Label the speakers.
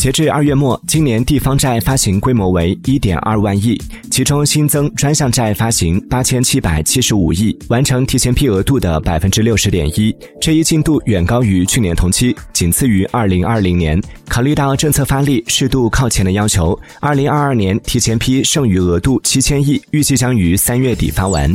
Speaker 1: 截至二月末今年地方债发行规模为一点二万亿其中新增专项债发行八千七百七十五亿完成提前批额度的百分之六十点一。这一进度远高于去年同期仅次于二零二零年。考虑到政策发力适度靠前的要求二零二二年提前批剩余额度七千亿预计将于三月底发完。